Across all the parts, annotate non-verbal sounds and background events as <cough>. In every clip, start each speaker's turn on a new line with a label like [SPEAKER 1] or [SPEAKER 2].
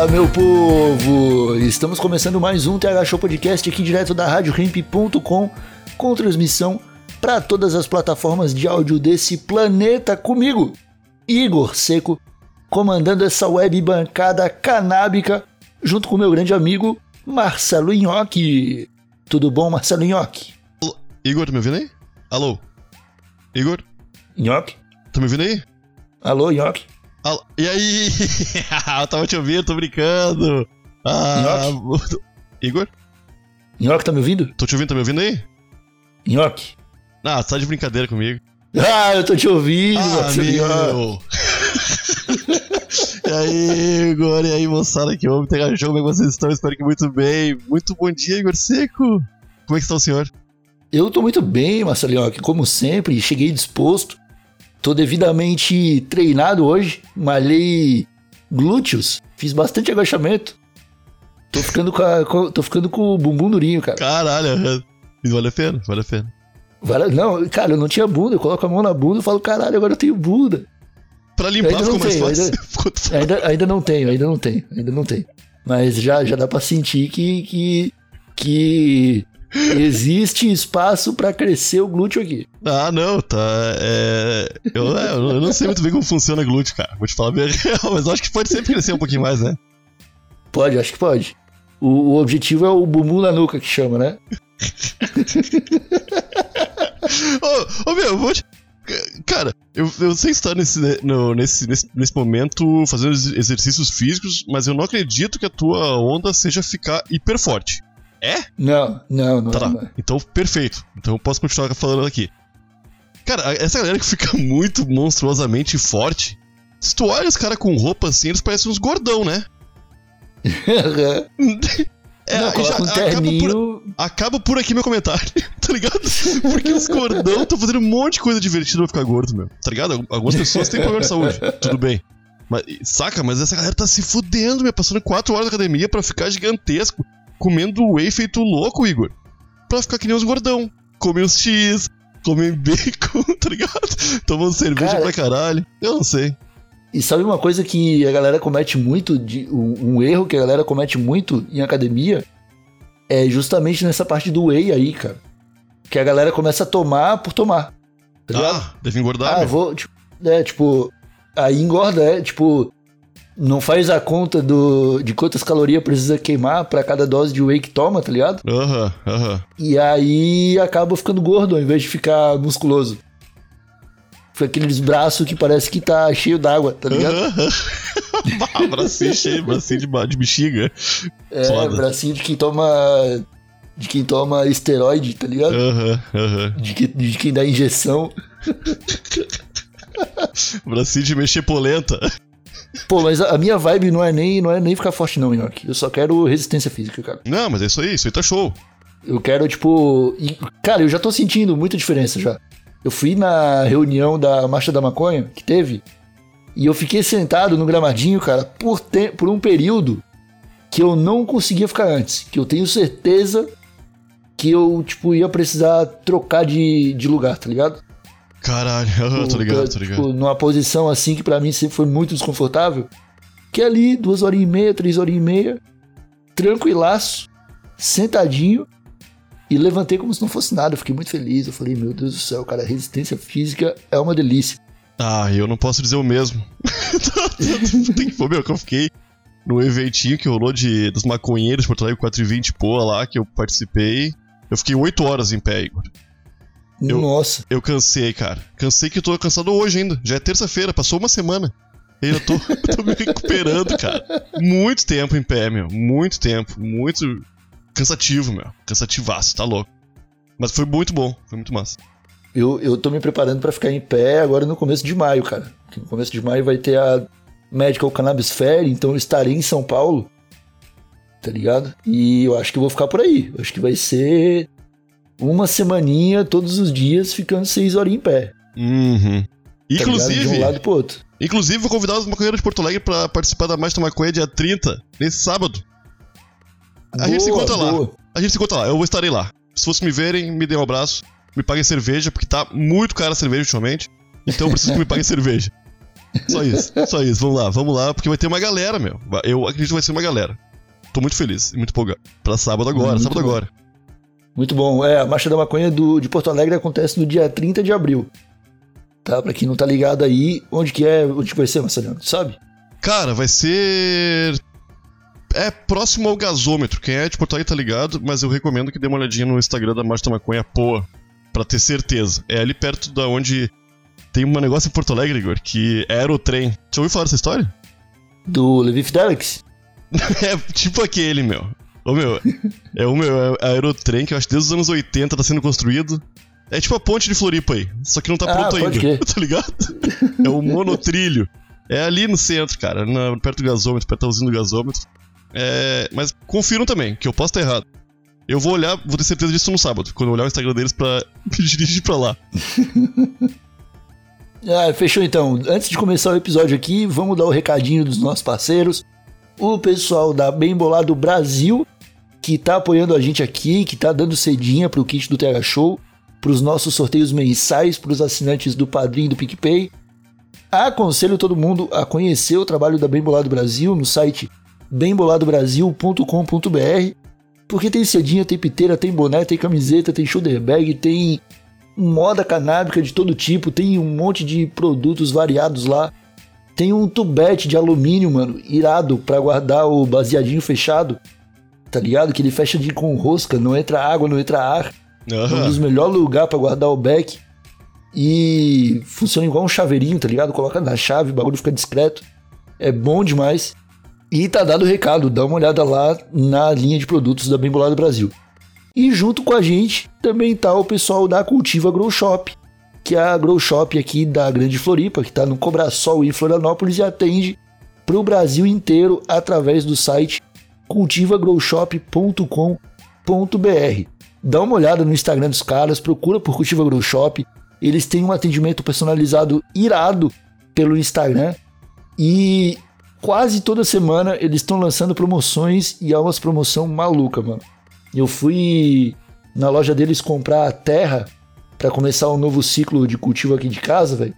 [SPEAKER 1] Fala, meu povo! Estamos começando mais um TH Show Podcast aqui direto da RadioRimp.com com transmissão para todas as plataformas de áudio desse planeta comigo, Igor Seco, comandando essa web bancada canábica junto com meu grande amigo Marcelo Nhoque. Tudo bom, Marcelo Nhoque?
[SPEAKER 2] Igor, tá me ouvindo aí? Alô? Igor,
[SPEAKER 1] Nhoque?
[SPEAKER 2] tá me ouvindo aí?
[SPEAKER 1] Alô, Nhoque?
[SPEAKER 2] Alô? E aí? <laughs> eu tava te ouvindo, tô brincando. Ah, Igor?
[SPEAKER 1] Nhoque, tá me ouvindo?
[SPEAKER 2] Tô te ouvindo, tá me ouvindo aí?
[SPEAKER 1] Nhoque?
[SPEAKER 2] Ah, tá de brincadeira comigo.
[SPEAKER 1] Ah, eu tô te ouvindo,
[SPEAKER 2] Ah, meu! <laughs> e aí, Igor? E aí, moçada que ouve Tega Jogo, como vocês estão? Espero que muito bem. Muito bom dia, Igor Seco. Como é que está o senhor?
[SPEAKER 1] Eu tô muito bem, Marcelinho, como sempre, cheguei disposto. Tô devidamente treinado hoje, malhei glúteos, fiz bastante agachamento. Tô ficando com, a- com- tô ficando com o bumbum durinho, cara.
[SPEAKER 2] Caralho, vale a pena, vale a pena.
[SPEAKER 1] Vale- Não, cara, eu não tinha bunda, eu coloco a mão na bunda e falo, caralho, agora eu tenho bunda.
[SPEAKER 2] Pra limpar
[SPEAKER 1] Ainda
[SPEAKER 2] ficou mais
[SPEAKER 1] tenho,
[SPEAKER 2] fácil.
[SPEAKER 1] ainda-. <laughs> Ainda, ainda não tenho, ainda não tenho, ainda não tenho. Mas já, já dá pra sentir que, que, que existe espaço pra crescer o glúteo aqui.
[SPEAKER 2] Ah, não, tá. É, eu, é, eu não sei muito bem como funciona glúteo, cara. Vou te falar bem real, <laughs> mas eu acho que pode sempre crescer um pouquinho mais, né?
[SPEAKER 1] Pode, acho que pode. O, o objetivo é o bumbum na nuca que chama, né? <laughs>
[SPEAKER 2] Ô, ô, meu, eu vou te. Cara, eu, eu sei estar nesse, no- nesse, nesse, nesse momento fazendo ex- exercícios físicos, mas eu não acredito que a tua onda seja ficar hiper forte. É?
[SPEAKER 1] Não, não, não.
[SPEAKER 2] Tá
[SPEAKER 1] não.
[SPEAKER 2] lá. Então, perfeito. Então eu posso continuar falando aqui. Cara, essa galera que fica <laughs> muito monstruosamente forte. Se tu olha os caras com roupa assim, eles parecem uns gordão, né? <laughs> É,
[SPEAKER 1] não, coloca um
[SPEAKER 2] acaba por,
[SPEAKER 1] terninho.
[SPEAKER 2] acaba por aqui meu comentário, <laughs> tá ligado? Porque os gordão estão fazendo um monte de coisa divertida pra ficar gordo, meu. Tá ligado? Algumas pessoas têm problema de saúde, tudo bem. Mas, saca, mas essa galera tá se fudendo, meu. Passando 4 horas na academia pra ficar gigantesco, comendo whey feito louco, Igor. Pra ficar que nem os gordão. Comem os X, comem bacon, <laughs> tá ligado? Tomando cerveja
[SPEAKER 1] Cara-
[SPEAKER 2] pra caralho. Eu não sei.
[SPEAKER 1] E sabe uma coisa que a galera comete muito, de, um, um erro que a galera comete muito em academia, é justamente nessa parte do whey aí, cara. Que a galera começa a tomar por tomar. Tá?
[SPEAKER 2] Ah, deve engordar,
[SPEAKER 1] Ah, vou. Tipo, é, tipo. Aí engorda, é, tipo. Não faz a conta do, de quantas calorias precisa queimar pra cada dose de whey que toma, tá ligado?
[SPEAKER 2] Aham, aham.
[SPEAKER 1] E aí acaba ficando gordo ao invés de ficar musculoso. Fica aqueles braços que parece que tá cheio d'água, tá ligado?
[SPEAKER 2] Bah, <laughs> bracinho cheio, bracinho de, de bexiga.
[SPEAKER 1] É,
[SPEAKER 2] Foda.
[SPEAKER 1] bracinho de quem toma. De quem toma esteroide, tá ligado?
[SPEAKER 2] Aham, aham.
[SPEAKER 1] De, que- de quem dá injeção. <laughs>
[SPEAKER 2] Bracinho de mexer polenta.
[SPEAKER 1] Pô, mas a a minha vibe não é nem, não é nem ficar forte, não, Nhoque. Eu só quero resistência física, cara.
[SPEAKER 2] Não, mas é isso aí, isso aí tá show.
[SPEAKER 1] Eu quero, tipo. e, cara, eu já tô sentindo muita diferença já. Eu fui na reunião da Marcha da Maconha, que teve, e eu fiquei sentado no gramadinho, cara, por, te- por um período que eu não conseguia ficar antes. Que eu tenho certeza que eu, tipo, ia precisar trocar de, de lugar, tá ligado?
[SPEAKER 2] Caralho, aham, <laughs> tô ligado, tô ligado.
[SPEAKER 1] Tipo, numa posição assim que pra mim sempre foi muito desconfortável. Que ali, duas horas e meia, três horas e meia, tranquilaço, sentadinho, e levantei como se não fosse nada. Eu fiquei muito feliz. Eu falei, meu Deus do céu, cara, resistência física é uma delícia.
[SPEAKER 2] Ah, eu não posso dizer o mesmo. <laughs> Tem que meu, que eu fiquei no eventinho que rolou de, dos maconheiros de Porto Alegre 420 Poa lá, que eu participei. Eu fiquei 8 horas em pé, Igor. Eu-
[SPEAKER 1] Nossa.
[SPEAKER 2] Eu cansei, cara. Cansei que eu tô cansado hoje ainda. Já é terça-feira, passou uma semana. Eu tô, <laughs> tô me recuperando, cara. Muito tempo em pé, meu. Muito tempo. Muito cansativo, meu. Cansativaço, tá louco. Mas foi muito bom. Foi muito massa.
[SPEAKER 1] Eu, eu tô me preparando pra ficar em pé agora no começo de maio, cara. No começo de maio vai ter a Medical Cannabis Fair, então eu estarei em São Paulo. Tá ligado? E eu acho que eu vou ficar por aí. Eu acho que vai ser uma semaninha todos os dias ficando seis horas em pé.
[SPEAKER 2] Uhum.
[SPEAKER 1] Tá ligado?
[SPEAKER 2] Inclusive,
[SPEAKER 1] De um lado pro outro.
[SPEAKER 2] inclusive, vou convidar os maconheiros de Porto Alegre pra participar da da Maconha dia 30, nesse sábado. A gente se
[SPEAKER 1] Boa,
[SPEAKER 2] encontra lá.
[SPEAKER 1] boa.
[SPEAKER 2] A gente se encontra lá, eu vou estarei lá. Se fosse me verem, me dêem um abraço, me paguem cerveja, porque tá muito cara a cerveja ultimamente. Então eu preciso que me paguem <laughs> cerveja. Só isso, só isso. Vamos lá, vamos lá, porque vai ter uma galera, meu. Eu acredito que vai ser uma galera. Tô muito feliz e muito empolgado. Pra sábado agora,
[SPEAKER 1] Muito
[SPEAKER 2] sábado
[SPEAKER 1] bom.
[SPEAKER 2] agora.
[SPEAKER 1] Muito bom. É, a Marcha da Maconha do, de Porto Alegre acontece no dia 30 de abril. Tá? Pra quem não tá ligado aí, onde que é, onde que vai ser, Marcelino? Tu sabe?
[SPEAKER 2] Cara, vai ser. É próximo ao gasômetro. Quem é de Porto Alegre tá ligado, mas eu recomendo que dê uma olhadinha no Instagram da Marcha da Maconha Poa, pra ter certeza. É ali perto da onde tem um negócio em Porto Alegre, Igor, que é aerotrem. Já ouviu falar dessa história?
[SPEAKER 1] Do Levi Fidelix? <laughs>
[SPEAKER 2] é tipo aquele, meu. Ô, meu, é o meu é aerotrem que eu acho que desde os anos 80 tá sendo construído. É tipo a ponte de Floripa aí, só que não tá
[SPEAKER 1] Ah,
[SPEAKER 2] pronto ainda, <laughs> tá ligado? É o monotrilho. É ali no centro, cara, na- perto do gasômetro, perto da usina do gasômetro. É, mas confiram também, que eu posso estar errado. Eu vou olhar, vou ter certeza disso no sábado, quando eu olhar o Instagram deles pra <laughs> me dirigir pra lá. <laughs>
[SPEAKER 1] Ah, fechou então. Antes de começar o episódio aqui, vamos dar o recadinho dos nossos parceiros. O pessoal da Bem Bolado Brasil, que tá apoiando a gente aqui, que tá dando cedinha pro kit do Terra Show, pros nossos sorteios mensais, pros assinantes do Padrim do PicPay. Aconselho todo mundo a conhecer o trabalho da Bem Bolado Brasil no site bemboladobrasil.com.br, porque tem cedinha, tem piteira, tem boné, tem camiseta, tem shoulder bag, tem moda canábica de todo tipo, tem um monte de produtos variados lá. Tem um tubete de alumínio, mano, irado pra guardar o baseadinho fechado. Tá ligado? Que ele fecha de com rosca, não entra água, não entra ar. É um dos melhores lugares pra guardar o beck. E funciona igual um chaveirinho, tá ligado? Coloca na chave, o bagulho fica discreto. É bom demais. E tá dado o recado, dá uma olhada lá na linha de produtos da Bem Bolado Brasil. E junto com a gente também tá o pessoal da Cultiva Grow Shop, que é a Grow Shop aqui da Grande Floripa, que tá no Cobrasol em Florianópolis e atende pro Brasil inteiro através do site cultivagrowshop.com.br. Dá uma olhada no Instagram dos caras, procura por Cultiva Grow Shop. Eles têm um atendimento personalizado irado pelo Instagram e quase toda semana eles estão lançando promoções e é umas promoção maluca, mano. Eu fui na loja deles comprar terra para começar um novo ciclo de cultivo aqui de casa, velho.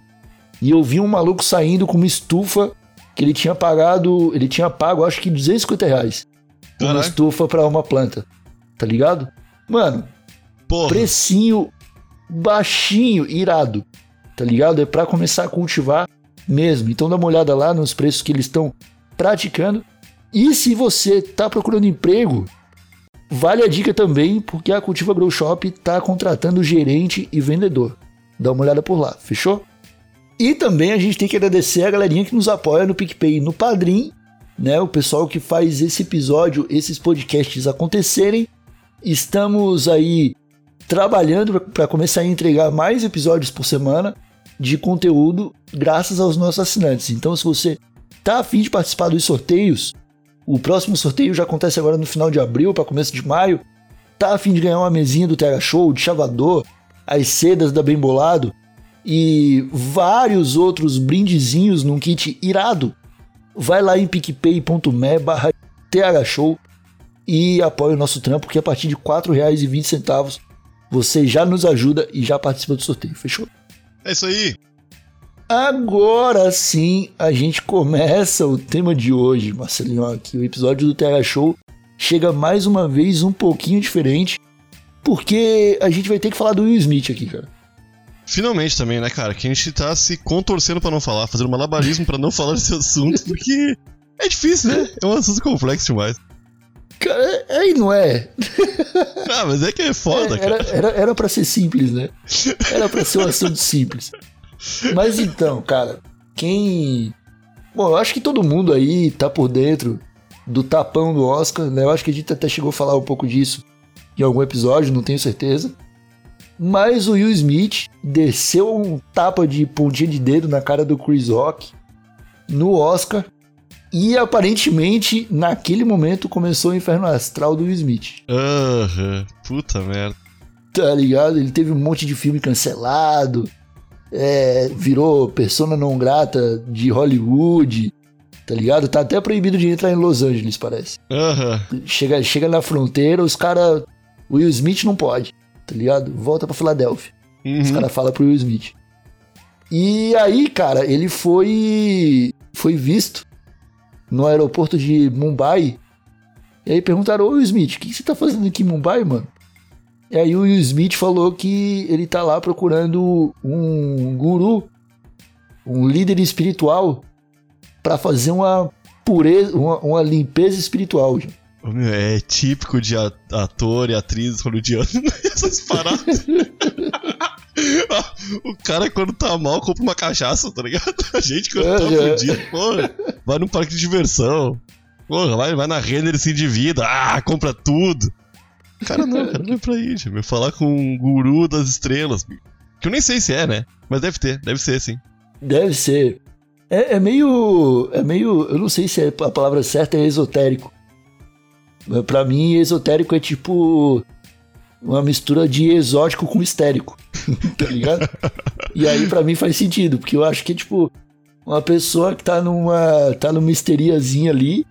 [SPEAKER 1] E eu vi um maluco saindo com uma estufa que ele tinha pagado, ele tinha pago acho que 250 reais. Por Uma
[SPEAKER 2] Caraca.
[SPEAKER 1] estufa para uma planta, tá ligado? Mano,
[SPEAKER 2] Porra.
[SPEAKER 1] precinho baixinho, irado, tá ligado? É pra começar a cultivar mesmo. Então dá uma olhada lá nos preços que eles estão praticando. E se você tá procurando emprego, vale a dica também, porque a Cultiva Grow Shop tá contratando gerente e vendedor. Dá uma olhada por lá, fechou? E também a gente tem que agradecer a galerinha que nos apoia no PicPay e no Padrim, né? O pessoal que faz esse episódio, esses podcasts acontecerem. Estamos aí trabalhando para começar a entregar mais episódios por semana de conteúdo graças aos nossos assinantes. Então, se você tá afim de participar dos sorteios, o próximo sorteio já acontece agora no final de abril para começo de maio. Tá afim de ganhar uma mesinha do Terra Show, de chavador, as sedas da Bem Bolado e vários outros brindezinhos num kit irado? Vai lá em picpay.me barra thshow e apoia o nosso trampo, que a partir de R$ 4,20 você já nos ajuda e já participa do sorteio, fechou?
[SPEAKER 2] É isso aí.
[SPEAKER 1] Agora sim a gente começa o tema de hoje, Marcelinho. Aqui o episódio do Terra Show chega mais uma vez um pouquinho diferente, porque a gente vai ter que falar do Will Smith aqui, cara.
[SPEAKER 2] Finalmente também, né, cara? Que a gente tá se contorcendo pra não falar, fazendo malabarismo pra não <laughs> falar desse assunto, porque é difícil, né? É um assunto complexo demais.
[SPEAKER 1] Cara, é e não é. <laughs>
[SPEAKER 2] Ah, mas é que é foda,
[SPEAKER 1] É, era,
[SPEAKER 2] cara.
[SPEAKER 1] era, era pra ser simples, né? Era pra ser um assunto simples. Mas então, cara, quem. Bom, eu acho que todo mundo aí tá por dentro do tapão do Oscar, né? Eu acho que a gente até chegou a falar um pouco disso em algum episódio, não tenho certeza. Mas o Will Smith desceu um tapa de pontinha de dedo na cara do Chris Rock no Oscar. E aparentemente, naquele momento, começou o inferno astral do Will Smith.
[SPEAKER 2] Aham, puta merda.
[SPEAKER 1] Tá ligado? Ele teve um monte de filme cancelado. é, virou persona não grata de Hollywood. Tá ligado? Tá até proibido de entrar em Los Angeles, parece.
[SPEAKER 2] Aham.
[SPEAKER 1] Chega, chega na fronteira, os caras. O Will Smith não pode, tá ligado? Volta pra Filadélfia. Os
[SPEAKER 2] Uhum.
[SPEAKER 1] caras falam pro Will Smith. E aí, cara, ele foi. Foi visto no aeroporto de Mumbai. E aí perguntaram, ô Will Smith, o que você tá fazendo aqui em Mumbai, mano? E aí o Will Smith falou que ele tá lá procurando um guru, um líder espiritual, pra fazer uma pureza, uma, uma limpeza espiritual. gente.
[SPEAKER 2] É típico de ator e atriz hollywoodiano <laughs> essas paradas. <laughs> o cara, quando tá mal, compra uma cachaça, tá ligado? <laughs> A gente, quando tá
[SPEAKER 1] É, é.
[SPEAKER 2] fudido, porra, vai num parque de diversão. Porra, vai, vai na Renner e se endivida. Ah, compra tudo. Cara, não, cara, não é pra ir, meu. Falar com um guru das estrelas. Que eu nem sei se é, né? Mas deve ter, deve ser, sim.
[SPEAKER 1] Deve ser. É, é meio. É meio. Eu não sei se é- a palavra certa é esotérico. Mas Pra mim, esotérico é tipo. Uma mistura de exótico com histérico. <laughs> tá ligado? E aí, pra mim, faz sentido, porque eu acho que é tipo. Uma pessoa que tá numa. tá numa histeriazinha ali.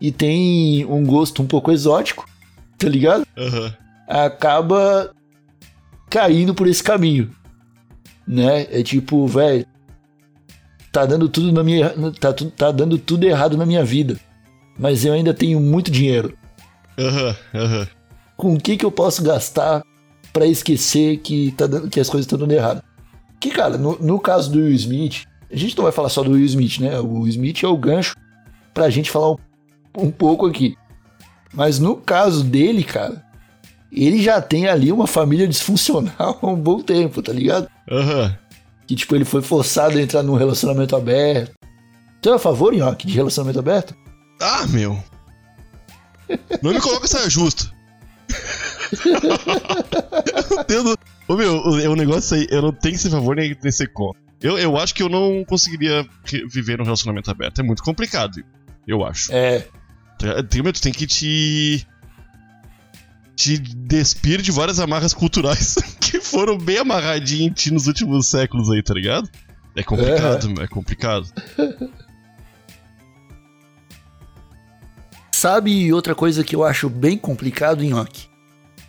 [SPEAKER 1] E tem um gosto um pouco exótico, tá ligado?
[SPEAKER 2] Aham.
[SPEAKER 1] acaba caindo por esse caminho, né? É tipo, velho, tá dando tudo na minha, tá, tá dando tudo errado na minha vida, mas eu ainda tenho muito dinheiro.
[SPEAKER 2] Aham, aham.
[SPEAKER 1] Com o que que eu posso gastar pra esquecer que tá dando, que as coisas estão dando errado? Que cara, no, no caso do Will Smith, a gente não vai falar só do Will Smith, né? O Will Smith é o gancho pra gente falar um, um pouco aqui. Mas no caso dele, cara, ele já tem ali uma família disfuncional há um bom tempo, tá ligado?
[SPEAKER 2] Aham.
[SPEAKER 1] Que, tipo, ele foi forçado a entrar num relacionamento aberto. Tu é a favor, Nhoque, de relacionamento aberto?
[SPEAKER 2] Ah, meu. Não me coloca saia justa. eu não tenho. Ô, meu, o, é um negócio aí, eu não tenho que ser favor nem, nem ser contra. Eu, eu acho que eu não conseguiria viver num relacionamento aberto. É muito complicado, eu acho.
[SPEAKER 1] É,
[SPEAKER 2] Tem, meu, tu tem que te. te despir de várias amarras culturais <laughs> que foram bem amarradinhas em ti nos últimos séculos aí, tá ligado? É complicado, meu, é complicado.
[SPEAKER 1] Sabe outra coisa que eu acho bem complicado, Nhoque?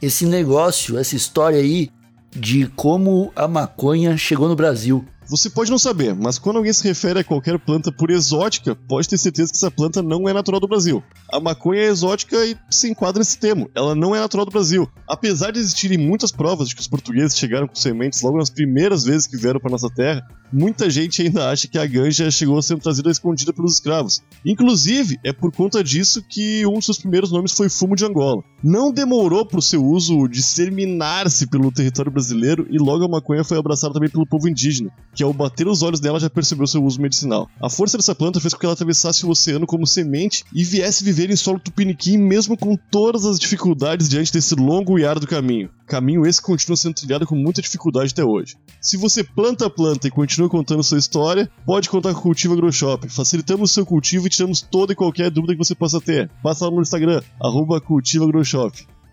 [SPEAKER 1] Esse negócio, essa história aí de como a maconha chegou no Brasil.
[SPEAKER 2] Você pode não saber, mas quando alguém se refere a qualquer planta por exótica, pode ter certeza que essa planta não é natural do Brasil. A maconha é exótica e se enquadra nesse termo. Ela não é natural do Brasil. Apesar de existirem muitas provas de que os portugueses chegaram com sementes logo nas primeiras vezes que vieram para nossa terra, muita gente ainda acha que a ganja chegou sendo trazida escondida pelos escravos. Inclusive, é por conta disso que um de seus primeiros nomes foi fumo de Angola. Não demorou para o seu uso disseminar-se pelo território brasileiro e logo a maconha foi abraçada também pelo povo indígena, que ao bater os olhos dela já percebeu seu uso medicinal. A força dessa planta fez com que ela atravessasse o oceano como semente e viesse viver em solo tupiniquim mesmo com todas as dificuldades diante desse longo e árduo caminho. Caminho esse que continua sendo trilhado com muita dificuldade até hoje. Se você planta a planta e continua contando sua história, pode contar com o Cultivo AgroShop. Facilitamos o seu cultivo e tiramos toda e qualquer dúvida que você possa ter. Passa lá no Instagram, arroba Cultivo.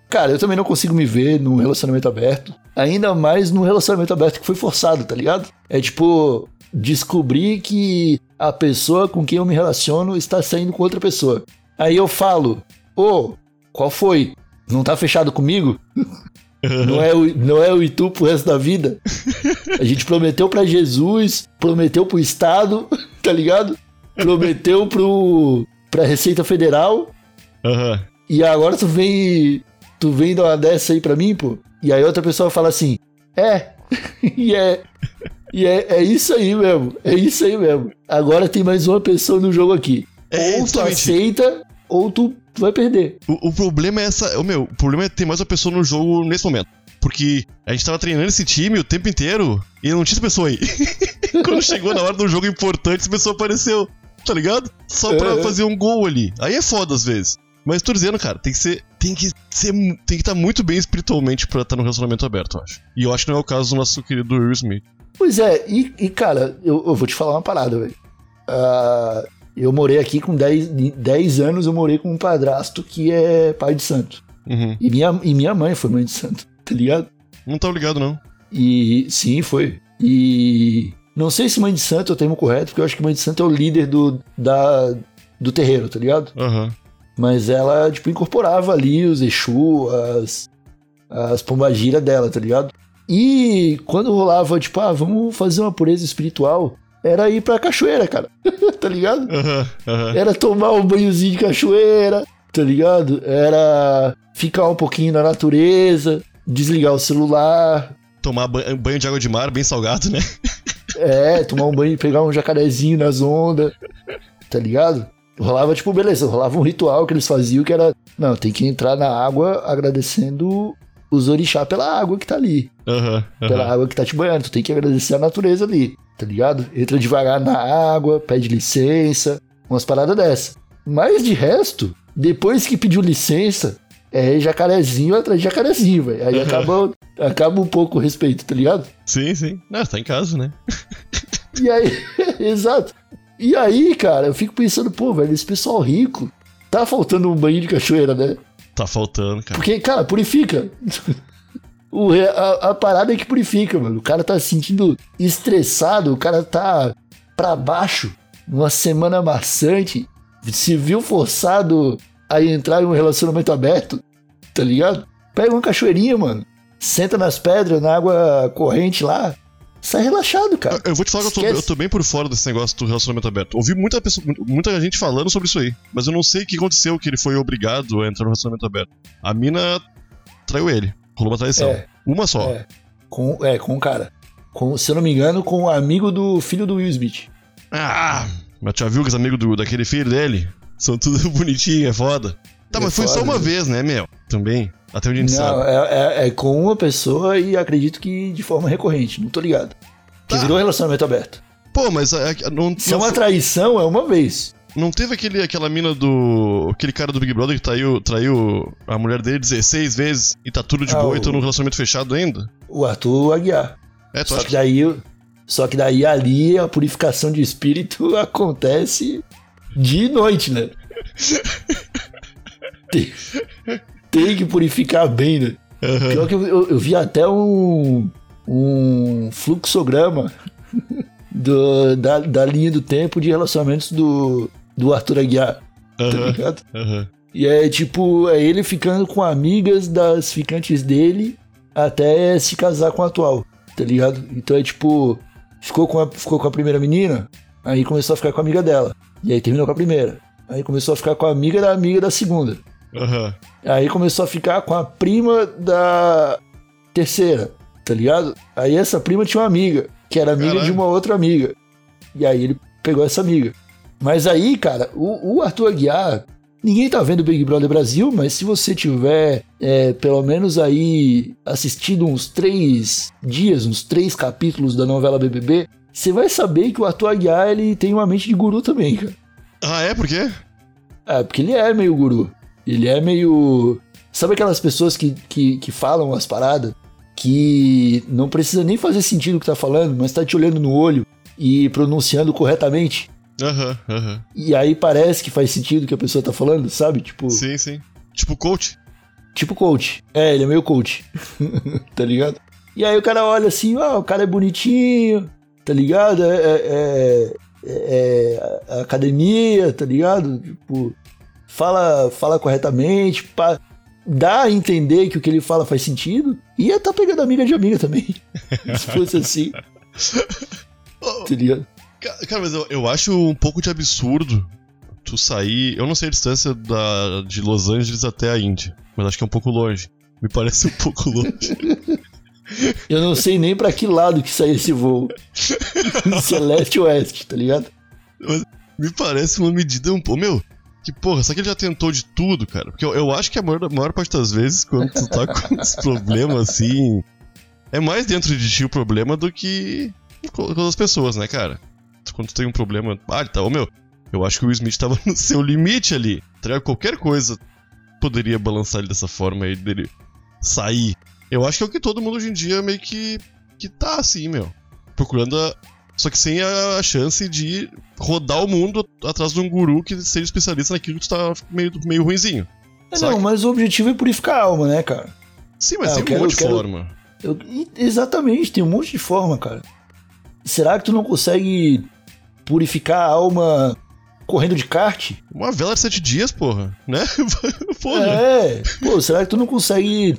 [SPEAKER 1] Cara, eu também não consigo me ver num relacionamento aberto. Ainda mais num relacionamento aberto que foi forçado, tá ligado? É tipo, descobrir que a pessoa com quem eu me relaciono está saindo com outra pessoa. Aí eu falo, ô, qual foi? Não tá fechado comigo? <laughs> Não é, o, não é o Itu pro resto da vida? A gente prometeu pra Jesus, prometeu pro Estado, <laughs> tá ligado? Prometeu pro, pra Receita Federal.
[SPEAKER 2] Aham.
[SPEAKER 1] E agora tu vem. Tu vem dar uma dessa aí pra mim, pô. E aí outra pessoa fala assim: É. <laughs> e é. E é, é isso aí mesmo. É isso aí mesmo. Agora tem mais uma pessoa no jogo aqui.
[SPEAKER 2] É,
[SPEAKER 1] ou tu
[SPEAKER 2] justamente.
[SPEAKER 1] aceita, ou tu vai perder.
[SPEAKER 2] O, o problema é essa. O meu, o problema é ter mais uma pessoa no jogo nesse momento. Porque a gente tava treinando esse time o tempo inteiro e não tinha essa pessoa aí. <laughs> Quando chegou na hora do jogo importante, essa pessoa apareceu. Tá ligado? Só pra
[SPEAKER 1] É.
[SPEAKER 2] fazer um gol ali. Aí é foda às vezes. Mas tô dizendo, cara, tem que ser. Tem que ser. Tem que estar muito bem espiritualmente pra estar num relacionamento aberto, eu acho. E eu acho que não é o caso do nosso querido Will Smith.
[SPEAKER 1] Pois é, e, e, cara, eu, eu vou te falar uma parada, velho. Ah, eu morei aqui com 10, 10 anos, eu morei com um padrasto que é pai de santo.
[SPEAKER 2] Uhum.
[SPEAKER 1] E minha, e minha mãe foi mãe de santo, <laughs> tá ligado?
[SPEAKER 2] Não tá ligado, não.
[SPEAKER 1] E sim, foi. E não sei se mãe de santo é o termo correto, porque eu acho que mãe de santo é o líder do, da, do terreiro, tá ligado?
[SPEAKER 2] Aham.
[SPEAKER 1] Mas ela, tipo, incorporava ali os Exu, as, as pombagiras dela, tá ligado? E quando rolava, tipo, ah, vamos fazer uma pureza espiritual, era ir pra cachoeira, cara. <laughs> tá ligado?
[SPEAKER 2] Aham. Aham.
[SPEAKER 1] Era tomar um banhozinho de cachoeira, tá ligado? Era ficar um pouquinho na natureza, desligar o celular,
[SPEAKER 2] Tomar ba- banho de água de mar bem salgado, né? <laughs>
[SPEAKER 1] é, tomar um banho, pegar um jacarezinho nas ondas, tá ligado? Rolava, tipo, beleza, rolava um ritual que eles faziam que era, não, tem que entrar na água agradecendo os orixá pela água que tá ali,
[SPEAKER 2] Aham.
[SPEAKER 1] pela
[SPEAKER 2] aham.
[SPEAKER 1] água que tá te banhando, tu tem que agradecer a natureza ali, tá ligado? Entra devagar na água, pede licença, umas paradas dessa. Mas de resto, depois que pediu licença, é jacarezinho atrás de jacarezinho, velho. Aí acaba, acaba um pouco o respeito, tá ligado?
[SPEAKER 2] Sim, sim. Não, tá em casa, né?
[SPEAKER 1] E aí, <laughs> exato. E aí, cara, eu fico pensando, pô, velho, esse pessoal rico, tá faltando um banho de cachoeira, né?
[SPEAKER 2] Tá faltando, cara.
[SPEAKER 1] Porque, cara, purifica. O a, a parada é que purifica, mano. O cara tá se sentindo estressado, o cara tá pra baixo, numa semana maçante, se viu forçado a entrar em um relacionamento aberto, tá ligado? Pega uma cachoeirinha, mano. Senta nas pedras, na água corrente lá. Sai relaxado, cara.
[SPEAKER 2] Eu vou te falar que eu tô,
[SPEAKER 1] Esquece.
[SPEAKER 2] eu tô bem por fora desse negócio do relacionamento aberto. Ouvi muita, pessoa, muita gente falando sobre isso aí, mas eu não sei o que aconteceu que ele foi obrigado a entrar no relacionamento aberto. A mina traiu ele. Rolou uma traição.
[SPEAKER 1] É.
[SPEAKER 2] Uma só.
[SPEAKER 1] É. Com, é, com o cara. Com, se eu não me engano, com o amigo do filho do Will Smith.
[SPEAKER 2] Ah, mas já viu que os amigos do, daquele filho dele são tudo <laughs> bonitinho, é foda. Tá,
[SPEAKER 1] É
[SPEAKER 2] mas foi só
[SPEAKER 1] foda,
[SPEAKER 2] uma
[SPEAKER 1] né?
[SPEAKER 2] vez, né, meu? Também. Até onde a gente
[SPEAKER 1] Não,
[SPEAKER 2] sabe.
[SPEAKER 1] é, é- é com uma pessoa e acredito que de forma recorrente, não tô ligado. Que
[SPEAKER 2] Tá.
[SPEAKER 1] virou relacionamento aberto.
[SPEAKER 2] Pô, mas é- é- não,
[SPEAKER 1] Se é uma traição, é uma vez.
[SPEAKER 2] Não teve aquele, aquela mina do. aquele cara do Big Brother que traiu, traiu a mulher dele 16 vezes e tá tudo de
[SPEAKER 1] Ah,
[SPEAKER 2] boa e
[SPEAKER 1] o-
[SPEAKER 2] tô num relacionamento fechado ainda?
[SPEAKER 1] O Arthur Aguiar.
[SPEAKER 2] É, tu
[SPEAKER 1] Só
[SPEAKER 2] acha
[SPEAKER 1] que daí, só que daí ali a purificação de espírito <laughs> acontece de noite, né? <laughs> tem, tem que purificar bem, né? Pior que eu, eu- eu vi até um, um fluxograma <laughs> do- da, da linha do tempo de relacionamentos do, do Arthur Aguiar, tá
[SPEAKER 2] Aham,
[SPEAKER 1] ligado?
[SPEAKER 2] aham.
[SPEAKER 1] E é tipo, é ele ficando com amigas das ficantes dele até se casar com a atual, tá ligado? Então é tipo, ficou com a, ficou com a primeira menina, aí começou a ficar com a amiga dela. E aí terminou com a primeira. Aí começou a ficar com a amiga da amiga da segunda.
[SPEAKER 2] Aham.
[SPEAKER 1] Aí começou a ficar com a prima da terceira, tá ligado? Aí essa prima tinha uma amiga, que era amiga
[SPEAKER 2] Caralho.
[SPEAKER 1] de uma outra amiga. E aí ele pegou essa amiga. Mas aí, cara, o, o Arthur Aguiar, ninguém tá vendo Big Brother Brasil, mas se você tiver é, pelo menos aí assistido uns três dias, uns três capítulos da novela BBB, você vai saber que o Arthur Aguiar ele tem uma mente de guru também, cara.
[SPEAKER 2] Ah, é? Por quê?
[SPEAKER 1] É, porque ele é meio guru. Ele é meio. Sabe aquelas pessoas que, que, que falam as paradas? Que não precisa nem fazer sentido o que tá falando, mas tá te olhando no olho e pronunciando corretamente.
[SPEAKER 2] Aham, aham.
[SPEAKER 1] E aí parece que faz sentido o que a pessoa tá falando, sabe? Tipo,
[SPEAKER 2] Sim, sim. Tipo coach.
[SPEAKER 1] tipo coach. É, ele é meio coach. <laughs> tá ligado? E aí o cara olha assim, ah, o cara é bonitinho, tá ligado? É, é, é- é- é academia, tá ligado? Tipo, fala, fala corretamente, pá, dá a entender que o que ele fala faz sentido. E ia tá pegando amiga de amiga também. <laughs> Se fosse assim, <laughs> tá ligado?
[SPEAKER 2] Ca- Cara, mas eu, eu acho um pouco de absurdo tu sair. Eu não sei a distância da, de Los Angeles até a Índia, mas acho que é um pouco longe. Me parece um <laughs> pouco longe.
[SPEAKER 1] Eu não sei nem pra que lado que sai esse voo. <laughs> Se é leste ou oeste, tá ligado?
[SPEAKER 2] Me parece uma medida um pouco. Meu, que porra, será que ele já tentou de tudo, cara? Porque eu, eu acho que a maior, a maior parte das vezes, quando tu tá com <laughs> esse problema assim. É mais dentro de ti o problema do que com, com as pessoas, né, cara? Quando tu tem um problema. Ah, tá, ô meu, eu acho que o Will Smith tava <laughs> no seu limite ali. Tá? Qualquer coisa poderia balançar ele dessa forma aí, dele sair. Eu acho que é o que todo mundo hoje em dia meio que, que tá assim, meu. Procurando a. Só que sem a chance de rodar o mundo atrás de um guru que seja especialista naquilo que tu tá meio, meio ruinzinho.
[SPEAKER 1] É, não, mas o objetivo é purificar a alma, né, cara?
[SPEAKER 2] Sim, mas
[SPEAKER 1] Ah,
[SPEAKER 2] tem um
[SPEAKER 1] quero-
[SPEAKER 2] monte de
[SPEAKER 1] quero-
[SPEAKER 2] forma.
[SPEAKER 1] Eu- exatamente, tem um monte de forma, cara. Será que tu não consegue purificar a alma correndo de kart?
[SPEAKER 2] Uma vela de sete dias, porra, né? <laughs> porra.
[SPEAKER 1] É, pô, será que tu não consegue.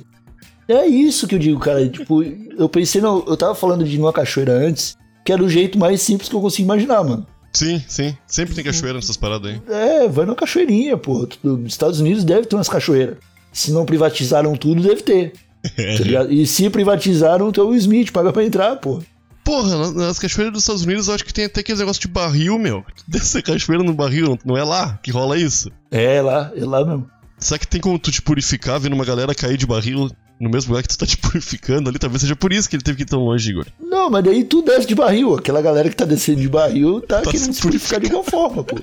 [SPEAKER 1] É isso que eu digo, cara. Tipo, eu pensei, no, eu tava falando de ir numa cachoeira antes, que era o jeito mais simples que eu consigo imaginar, mano.
[SPEAKER 2] Sim, sim. Sempre tem cachoeira nessas paradas aí.
[SPEAKER 1] É, vai numa cachoeirinha, pô. Nos Estados Unidos deve ter umas cachoeiras. Se não privatizaram tudo, deve ter. <laughs>
[SPEAKER 2] É.
[SPEAKER 1] Tá? E se privatizaram, então o Smith paga pra entrar, pô.
[SPEAKER 2] Porra, na- nas cachoeiras dos Estados Unidos eu acho que tem até aquele negócio de barril, meu. <laughs> Descer cachoeira no barril, não- é lá que rola isso?
[SPEAKER 1] É lá, é lá mesmo.
[SPEAKER 2] Será que tem como tu te purificar vendo uma galera cair de barril no mesmo lugar que tu tá te <laughs> purificando ali? Talvez seja por isso que ele teve que ir tão longe, Igor.
[SPEAKER 1] Não, mas daí tu desce de barril. Aquela galera que tá descendo de barril tá,
[SPEAKER 2] Tá
[SPEAKER 1] querendo
[SPEAKER 2] se
[SPEAKER 1] se purificar de alguma forma, pô.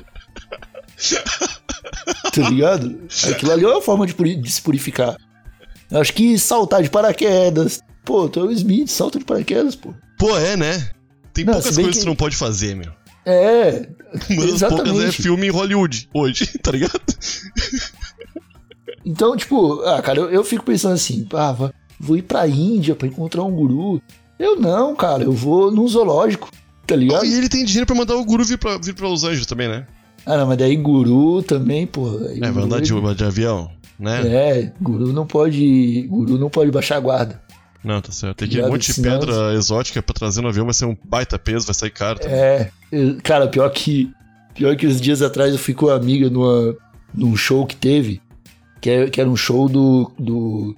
[SPEAKER 1] tá ligado? Aquilo ali é uma forma de, puri- de se purificar. Eu acho que saltar de paraquedas. Pô, tu é o Smith, salta de paraquedas, pô.
[SPEAKER 2] Pô, é, né? Tem
[SPEAKER 1] Não,
[SPEAKER 2] poucas coisas que
[SPEAKER 1] que-
[SPEAKER 2] tu não pode fazer, meu.
[SPEAKER 1] É,
[SPEAKER 2] Uma das poucas é filme em Hollywood, hoje, <laughs> tá ligado?
[SPEAKER 1] Então, tipo, ah, cara, eu, eu fico pensando assim, ah, vou ir pra Índia pra encontrar um guru. Eu não, cara, eu vou num zoológico, tá ligado?
[SPEAKER 2] E ele tem dinheiro pra mandar o guru vir pra, vir pra Los Angeles também, né?
[SPEAKER 1] Ah, não, mas daí guru também, pô.
[SPEAKER 2] É, vai andar de, de avião, né?
[SPEAKER 1] É, guru não pode. Guru não pode baixar a guarda.
[SPEAKER 2] Não, tá certo. Tem aquele
[SPEAKER 1] Ligado?
[SPEAKER 2] monte de
[SPEAKER 1] Senão-
[SPEAKER 2] pedra exótica pra trazer no avião, vai ser um baita peso, vai sair caro. também.
[SPEAKER 1] É. Cara, pior que. Pior que uns dias atrás eu fui com uma amiga numa, num show que teve. Que era, que era um show do, do.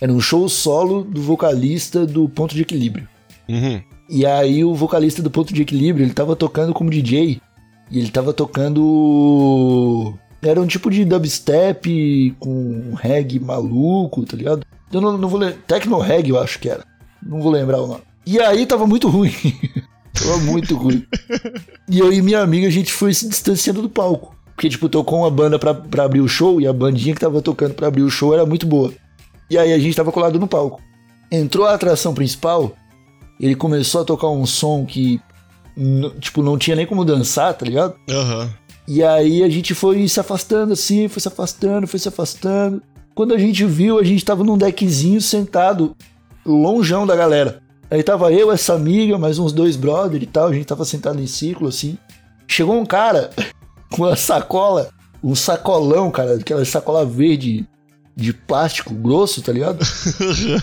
[SPEAKER 1] Era um show solo do vocalista do Ponto de Equilíbrio.
[SPEAKER 2] Uhum.
[SPEAKER 1] E aí o vocalista do Ponto de Equilíbrio, ele tava tocando como DJ. E ele tava tocando. Era um tipo de dubstep com um reggae maluco, tá ligado? Eu não, não vou lembrar. Tecno reggae, eu acho que era. Não vou lembrar o nome. E aí tava muito ruim. <laughs> tava muito ruim. <laughs> E eu e minha amiga, a gente foi se distanciando do palco. Porque, tipo, tocou uma banda pra, pra abrir o show e a bandinha que tava tocando pra abrir o show era muito boa. E aí a gente tava colado no palco. Entrou a atração principal, ele começou a tocar um som que, tipo, não tinha nem como dançar, tá ligado?
[SPEAKER 2] Aham.
[SPEAKER 1] E aí a gente foi se afastando assim, foi se afastando, foi se afastando. Quando a gente viu, a gente tava num deckzinho sentado, longeão da galera. Aí tava eu, essa amiga, mais uns dois brother e tal, a gente tava sentado em círculo assim. Chegou um cara <laughs> com uma sacola, um sacolão, cara, aquela sacola verde de plástico grosso, tá ligado? <laughs>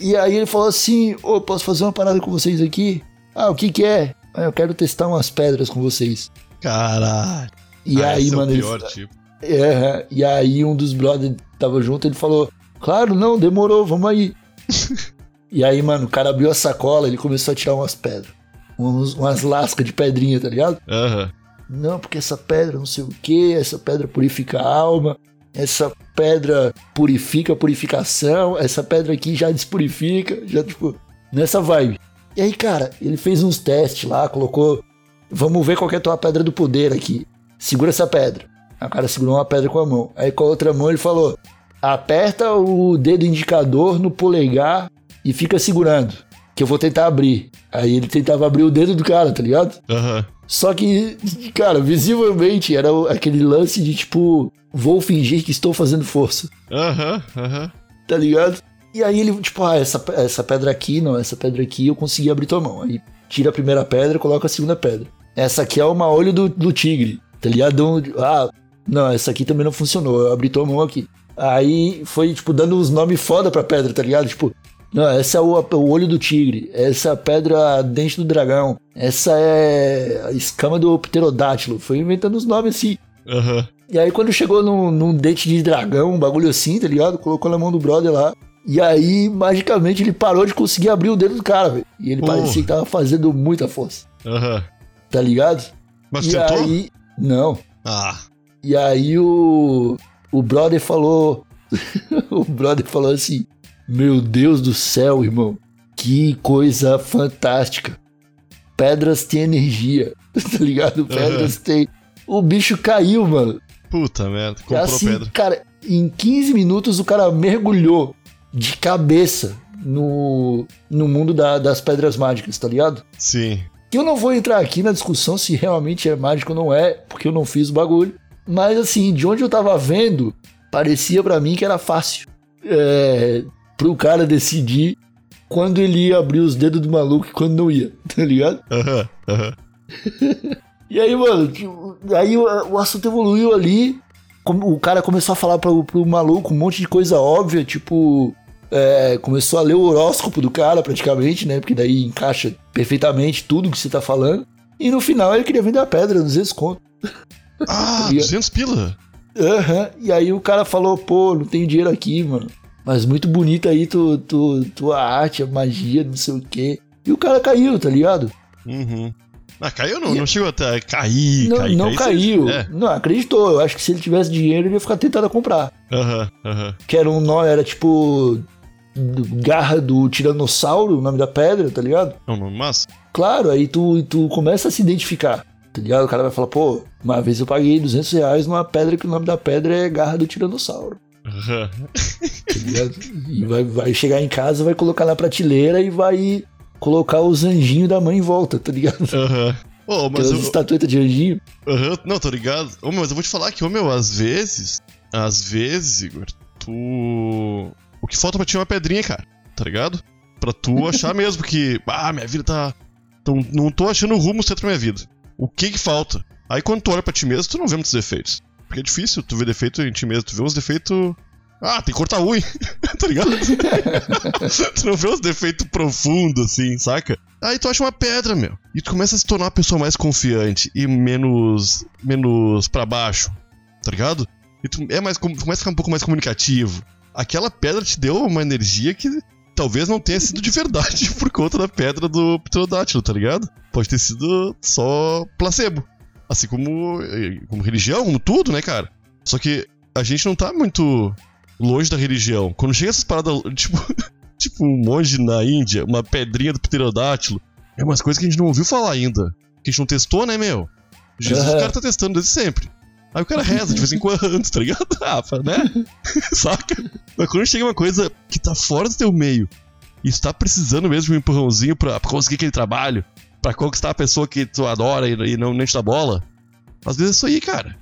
[SPEAKER 1] E aí ele falou assim: Ô, posso fazer uma parada com vocês aqui? Ah, o que que é? "Ah, eu quero testar umas pedras com vocês.
[SPEAKER 2] Caralho.
[SPEAKER 1] E
[SPEAKER 2] Ah,
[SPEAKER 1] aí, mano,
[SPEAKER 2] é o
[SPEAKER 1] ele-
[SPEAKER 2] pior tipo.
[SPEAKER 1] É, e aí um dos brothers tava junto, ele falou: Claro, não, demorou, vamos aí. <laughs> e aí, mano, o cara abriu a sacola, ele começou a tirar umas pedras. Uns- umas lascas de pedrinha, tá ligado?
[SPEAKER 2] Aham.
[SPEAKER 1] Não, porque essa pedra não sei o que, essa pedra purifica a alma, essa pedra purifica a purificação, essa pedra aqui já despurifica, já tipo, nessa vibe. E aí, cara, ele fez uns testes lá, colocou. Vamos ver qual que é a tua pedra do poder aqui. Segura essa pedra. Aí o cara segurou uma pedra com a mão. Aí com a outra mão ele falou: aperta o dedo indicador no polegar e fica segurando. Que eu vou tentar abrir. Aí ele tentava abrir o dedo do cara, tá ligado?
[SPEAKER 2] Aham.
[SPEAKER 1] Só que, cara, visivelmente era aquele lance de tipo, vou fingir que estou fazendo força,
[SPEAKER 2] Aham. Aham.
[SPEAKER 1] tá ligado? E aí ele, tipo, ah, essa, essa pedra aqui, não, essa pedra aqui eu consegui abrir tua mão. Aí tira a primeira pedra, coloca a segunda pedra. Essa aqui é uma olho do, do tigre, tá ligado? Ah, não, essa aqui também não funcionou, eu abri tua mão aqui. Aí foi, tipo, dando uns nomes foda pra pedra, tá ligado? Tipo, não, essa é o, o olho do tigre, essa é a pedra dente do dragão, essa é a escama do pterodátilo. Foi inventando os nomes assim.
[SPEAKER 2] Aham.
[SPEAKER 1] E aí quando chegou num, num dente de dragão, um bagulho assim, tá ligado? Colocou na mão do brother lá. E aí, magicamente, ele parou de conseguir abrir o dedo do cara, velho. E ele
[SPEAKER 2] Porra.
[SPEAKER 1] parecia que tava fazendo muita força,
[SPEAKER 2] Aham.
[SPEAKER 1] tá ligado?
[SPEAKER 2] Mas
[SPEAKER 1] e
[SPEAKER 2] tentou?
[SPEAKER 1] aí. Não.
[SPEAKER 2] Ah.
[SPEAKER 1] E aí o. O brother falou. <laughs> o brother falou assim: Meu Deus do céu, irmão. Que coisa fantástica. Pedras têm energia. <laughs> Tá ligado? Pedras têm. O bicho caiu, mano.
[SPEAKER 2] Puta merda, comprou
[SPEAKER 1] assim,
[SPEAKER 2] pedra.
[SPEAKER 1] cara, em 15 minutos o cara mergulhou de cabeça no, no mundo da- das pedras mágicas, tá ligado?
[SPEAKER 2] Sim.
[SPEAKER 1] Eu não vou entrar aqui na discussão se realmente é mágico ou não é, porque eu não fiz o bagulho. Mas assim, de onde eu tava vendo, parecia pra mim que era fácil. É, pro cara decidir quando ele ia abrir os dedos do maluco e quando não ia, <laughs> tá ligado?
[SPEAKER 2] Aham, aham. <laughs>
[SPEAKER 1] E aí, mano, aí o, assunto evoluiu ali. O cara começou a falar pro, pro maluco um monte de coisa óbvia, tipo. é, começou a ler o horóscopo do cara, praticamente, né? Porque daí encaixa perfeitamente tudo que você tá falando. E no final ele queria vender a pedra, 200 conto. <laughs>
[SPEAKER 2] Ah,
[SPEAKER 1] Ia-
[SPEAKER 2] 200 pila.
[SPEAKER 1] Aham. E aí o cara falou, pô, não tenho dinheiro aqui, mano. Mas muito bonita aí tu, tu, tua arte, a magia, não sei o quê. E o cara caiu, tá ligado?
[SPEAKER 2] Uhum. Ah, caiu não, não chegou até cair,
[SPEAKER 1] não
[SPEAKER 2] cair,
[SPEAKER 1] não
[SPEAKER 2] cair,
[SPEAKER 1] caiu.
[SPEAKER 2] É.
[SPEAKER 1] Não, acreditou. Eu acho que se ele tivesse dinheiro, ele ia ficar tentado a comprar.
[SPEAKER 2] Aham, aham.
[SPEAKER 1] Que era um nó, era tipo. Garra do Tiranossauro, o nome da pedra, tá ligado?
[SPEAKER 2] Não, não, mas.
[SPEAKER 1] Claro, aí tu, tu começa a se identificar, tá ligado? O cara vai falar, pô, uma vez eu paguei 200 reais numa pedra que o nome da pedra é Garra do Tiranossauro.
[SPEAKER 2] Aham. <laughs>
[SPEAKER 1] tá ligado? E vai, vai chegar em casa, vai colocar na prateleira e vai colocar os anjinhos da mãe em volta, tá ligado?
[SPEAKER 2] Aham. Ô, mas
[SPEAKER 1] Aquelas
[SPEAKER 2] eu.
[SPEAKER 1] estatuetas de anjinho.
[SPEAKER 2] Aham, Não, tô ligado. Ô, mas eu vou te falar que, ô, meu, às vezes. Às vezes, Igor, tu. O que falta pra ti é uma pedrinha, cara. Tá ligado? Pra tu achar mesmo que. <laughs> Ah, minha vida tá. Não, não tô achando o rumo certo pra minha vida. O que que falta? Aí quando tu olha pra ti mesmo, tu não vê muitos defeitos. Porque é difícil tu ver defeito em ti mesmo. Tu vê uns defeitos. Ah, tem que cortar unha, <laughs> tá ligado? <laughs> tu não vê uns defeitos profundos, assim, saca? Aí tu acha uma pedra, meu. E tu começa a se tornar uma pessoa mais confiante e menos. menos pra baixo, tá ligado? E tu é mais, com- começa a ficar um pouco mais comunicativo. Aquela pedra te deu uma energia que talvez não tenha sido de verdade <laughs> por conta da pedra do pterodátilo, tá ligado? Pode ter sido só placebo. Assim como, eh, como religião, como tudo, né, cara? Só que a gente não tá muito longe da religião. Quando chega essas paradas, <laughs> tipo, tipo um monge na Índia, uma pedrinha do pterodátilo, é umas coisas que a gente não ouviu falar ainda. Que a gente não testou, né, meu? Jesus,
[SPEAKER 1] Aham.
[SPEAKER 2] o cara tá testando desde sempre. Aí o cara reza de vez em quando, tá ligado? <laughs> Ah, né? <laughs> Saca? Mas quando chega uma coisa que tá fora do teu meio e tu tá precisando mesmo de um empurrãozinho pra, pra conseguir aquele trabalho, pra conquistar a pessoa que tu adora e, e não nem te dá bola, às vezes é isso aí, cara.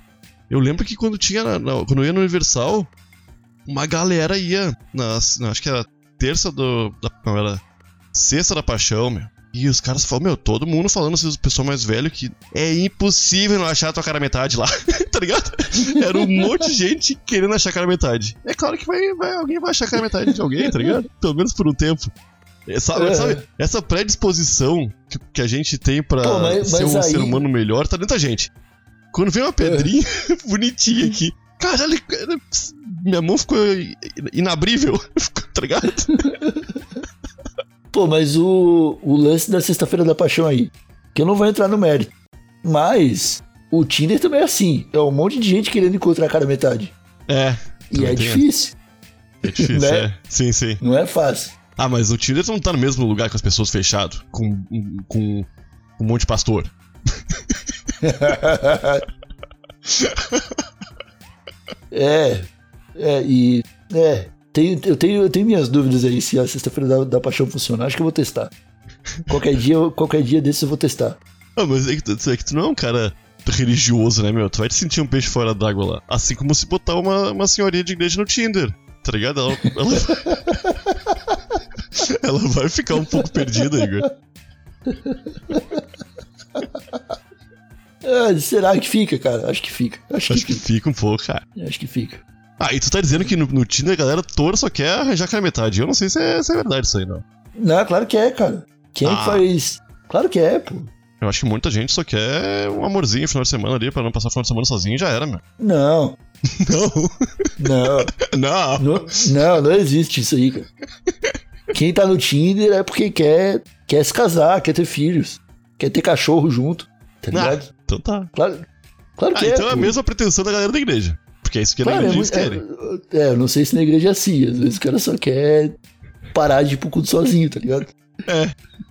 [SPEAKER 2] Eu lembro que quando tinha na- na- quando eu ia no Universal, uma galera ia na- acho que era terça do da, não, era sexta da paixão, meu. E os caras falam, meu, todo mundo falando, assim, o pessoal mais velho, que é impossível não achar a tua cara metade lá, <laughs> tá ligado? Era um monte de gente querendo achar a cara metade. É claro que vai, vai- alguém vai achar a cara metade de alguém, tá ligado? Pelo menos por um tempo. É, Sabe,
[SPEAKER 1] É.
[SPEAKER 2] sabe, essa predisposição que, que a gente tem pra
[SPEAKER 1] Pô, mas-
[SPEAKER 2] ser
[SPEAKER 1] mas
[SPEAKER 2] um
[SPEAKER 1] aí-
[SPEAKER 2] ser humano melhor tá dentro da gente. Quando vem uma pedrinha <laughs> bonitinha aqui, caralho, cara, minha mão ficou inabrível, <laughs> tá ligado?
[SPEAKER 1] Pô, mas o, o lance da sexta-feira da paixão aí, que eu não vou entrar no mérito. Mas o Tinder também é assim. É um monte de gente querendo encontrar a cara metade.
[SPEAKER 2] É.
[SPEAKER 1] E é
[SPEAKER 2] tem
[SPEAKER 1] difícil.
[SPEAKER 2] É difícil,
[SPEAKER 1] né?
[SPEAKER 2] é. Sim, sim.
[SPEAKER 1] Não é fácil.
[SPEAKER 2] Ah, mas o Tinder não tá no mesmo lugar com as pessoas fechado, com, com um monte de pastor. <laughs>
[SPEAKER 1] É. É, e. É. Tenho, eu, tenho, eu tenho minhas dúvidas aí se a sexta-feira da, da paixão funciona. Acho que eu vou testar. Qualquer dia, qualquer dia desse eu vou testar.
[SPEAKER 2] Ah, mas é que, tu, é que tu não é um cara religioso, né, meu? Tu vai te sentir um peixe fora d'água lá. Assim como se botar uma, uma senhorinha de igreja no Tinder, tá ligado? Ela, ela, <laughs> ela vai ficar um pouco perdida, Igor.
[SPEAKER 1] Ah, será que fica, cara? Acho que fica. Acho que
[SPEAKER 2] Acho que
[SPEAKER 1] fica.
[SPEAKER 2] fica um pouco, cara.
[SPEAKER 1] Acho que fica.
[SPEAKER 2] Ah, e tu tá dizendo que no, no Tinder a galera toda só quer arranjar cara metade. Eu não sei se é, se é verdade isso aí, não.
[SPEAKER 1] Não, claro que é, cara. Quem é
[SPEAKER 2] Ah.
[SPEAKER 1] que faz. Claro que é, pô.
[SPEAKER 2] Eu acho que muita gente só quer um amorzinho no final de semana ali pra não passar o final de semana sozinho e já era, meu.
[SPEAKER 1] Não, <laughs>
[SPEAKER 2] Não,
[SPEAKER 1] não. <laughs>
[SPEAKER 2] não.
[SPEAKER 1] Não, não, não existe isso aí, cara. Quem tá no Tinder é porque quer, quer se casar, quer ter filhos, quer ter cachorro junto, tá
[SPEAKER 2] Ah,
[SPEAKER 1] ligado?
[SPEAKER 2] então tá.
[SPEAKER 1] Claro, claro
[SPEAKER 2] Ah,
[SPEAKER 1] que é.
[SPEAKER 2] então é a
[SPEAKER 1] pô.
[SPEAKER 2] mesma pretensão da galera da igreja. Porque é isso que a
[SPEAKER 1] é,
[SPEAKER 2] igreja querem.
[SPEAKER 1] é, é, eu não sei se na igreja é assim, às vezes o cara só quer parar de ir pro culto sozinho, tá ligado?